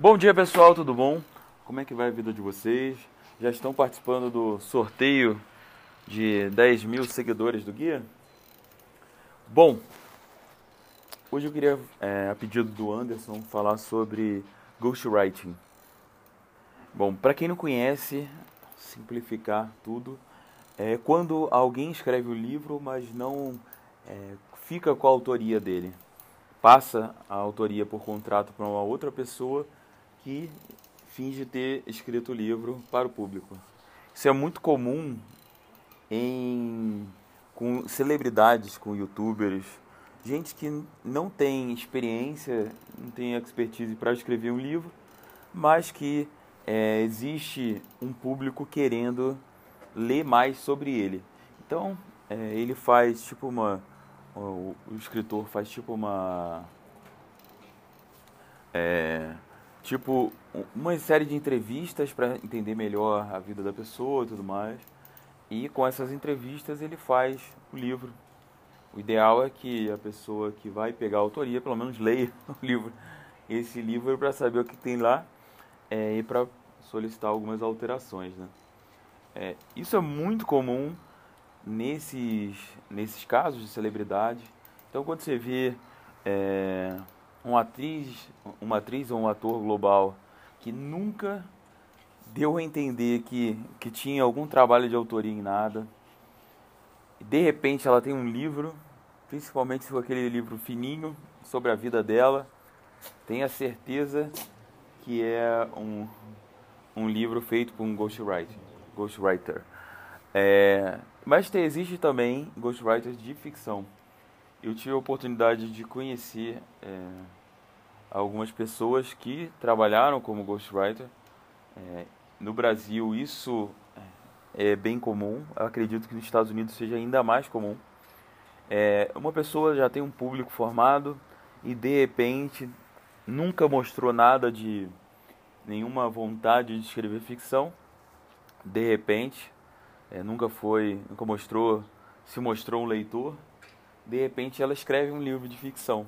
Bom dia pessoal, tudo bom? Como é que vai a vida de vocês? Já estão participando do sorteio de 10 mil seguidores do guia? Bom, hoje eu queria, é, a pedido do Anderson, falar sobre ghostwriting. Bom, para quem não conhece, simplificar tudo, é quando alguém escreve o livro, mas não é, fica com a autoria dele. Passa a autoria por contrato para uma outra pessoa que finge ter escrito o livro para o público. Isso é muito comum em com celebridades, com youtubers, gente que não tem experiência, não tem expertise para escrever um livro, mas que é, existe um público querendo ler mais sobre ele. Então, é, ele faz tipo uma. O, o escritor faz tipo uma. É, tipo uma série de entrevistas para entender melhor a vida da pessoa e tudo mais. E com essas entrevistas ele faz o livro. O ideal é que a pessoa que vai pegar a autoria pelo menos leia o livro, esse livro para saber o que tem lá é, e para solicitar algumas alterações, né? É, isso é muito comum nesses, nesses casos de celebridade. Então, quando você vê é, uma atriz, uma atriz ou um ator global que nunca deu a entender que, que tinha algum trabalho de autoria em nada, de repente ela tem um livro, principalmente se for aquele livro fininho sobre a vida dela, tenha certeza que é um, um livro feito por um ghostwriter. ghostwriter. É, mas existe também ghostwriters de ficção. Eu tive a oportunidade de conhecer é, algumas pessoas que trabalharam como ghostwriter. É, no Brasil isso é bem comum, Eu acredito que nos Estados Unidos seja ainda mais comum. É, uma pessoa já tem um público formado e de repente nunca mostrou nada de nenhuma vontade de escrever ficção. De repente, é, nunca foi, nunca mostrou, se mostrou um leitor. De repente, ela escreve um livro de ficção.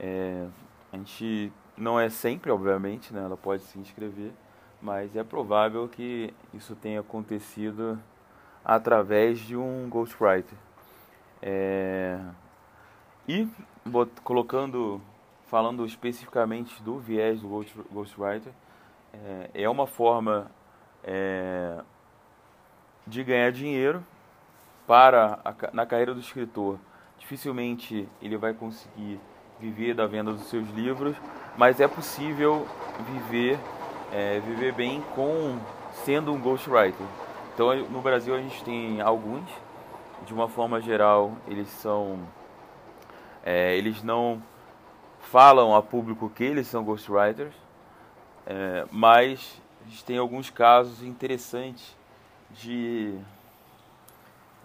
É, a gente não é sempre, obviamente, né? Ela pode se inscrever, mas é provável que isso tenha acontecido através de um ghostwriter. É, e colocando falando especificamente do viés do Ghost, Ghostwriter, é, é uma forma é, de ganhar dinheiro para a, na carreira do escritor. Dificilmente ele vai conseguir viver da venda dos seus livros, mas é possível viver é, viver bem com sendo um ghostwriter. Então no Brasil a gente tem alguns, de uma forma geral eles são é, eles não falam a público que eles são ghostwriters, é, mas a gente tem alguns casos interessantes de,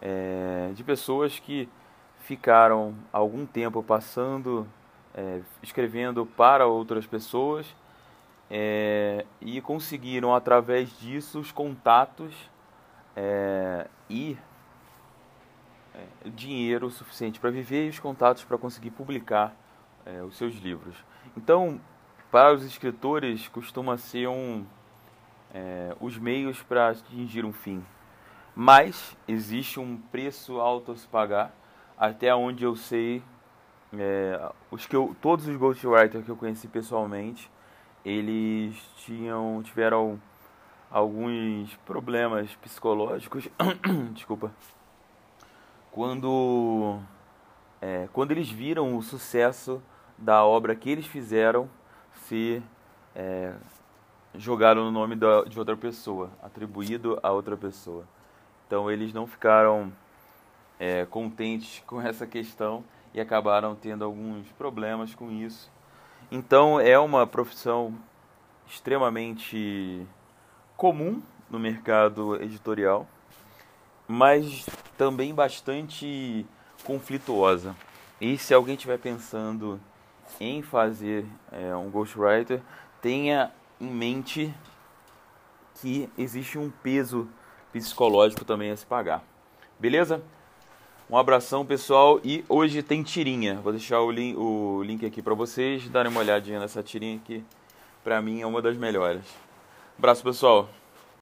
é, de pessoas que ficaram algum tempo passando, é, escrevendo para outras pessoas é, e conseguiram através disso os contatos é, e é, dinheiro suficiente para viver e os contatos para conseguir publicar é, os seus livros. Então, para os escritores, costuma ser um, é, os meios para atingir um fim. Mas existe um preço alto a se pagar, até onde eu sei, é, os que eu, todos os ghostwriters que eu conheci pessoalmente, eles tinham, tiveram alguns problemas psicológicos, desculpa, quando, é, quando eles viram o sucesso da obra que eles fizeram ser é, jogado no nome da, de outra pessoa, atribuído a outra pessoa. Então eles não ficaram é, contentes com essa questão e acabaram tendo alguns problemas com isso. Então é uma profissão extremamente comum no mercado editorial, mas também bastante conflituosa. E se alguém estiver pensando em fazer é, um ghostwriter, tenha em mente que existe um peso psicológico também a se pagar. Beleza? Um abração, pessoal. E hoje tem tirinha. Vou deixar o, link, o link aqui para vocês darem uma olhadinha nessa tirinha aqui Pra mim é uma das melhores. Abraço, pessoal.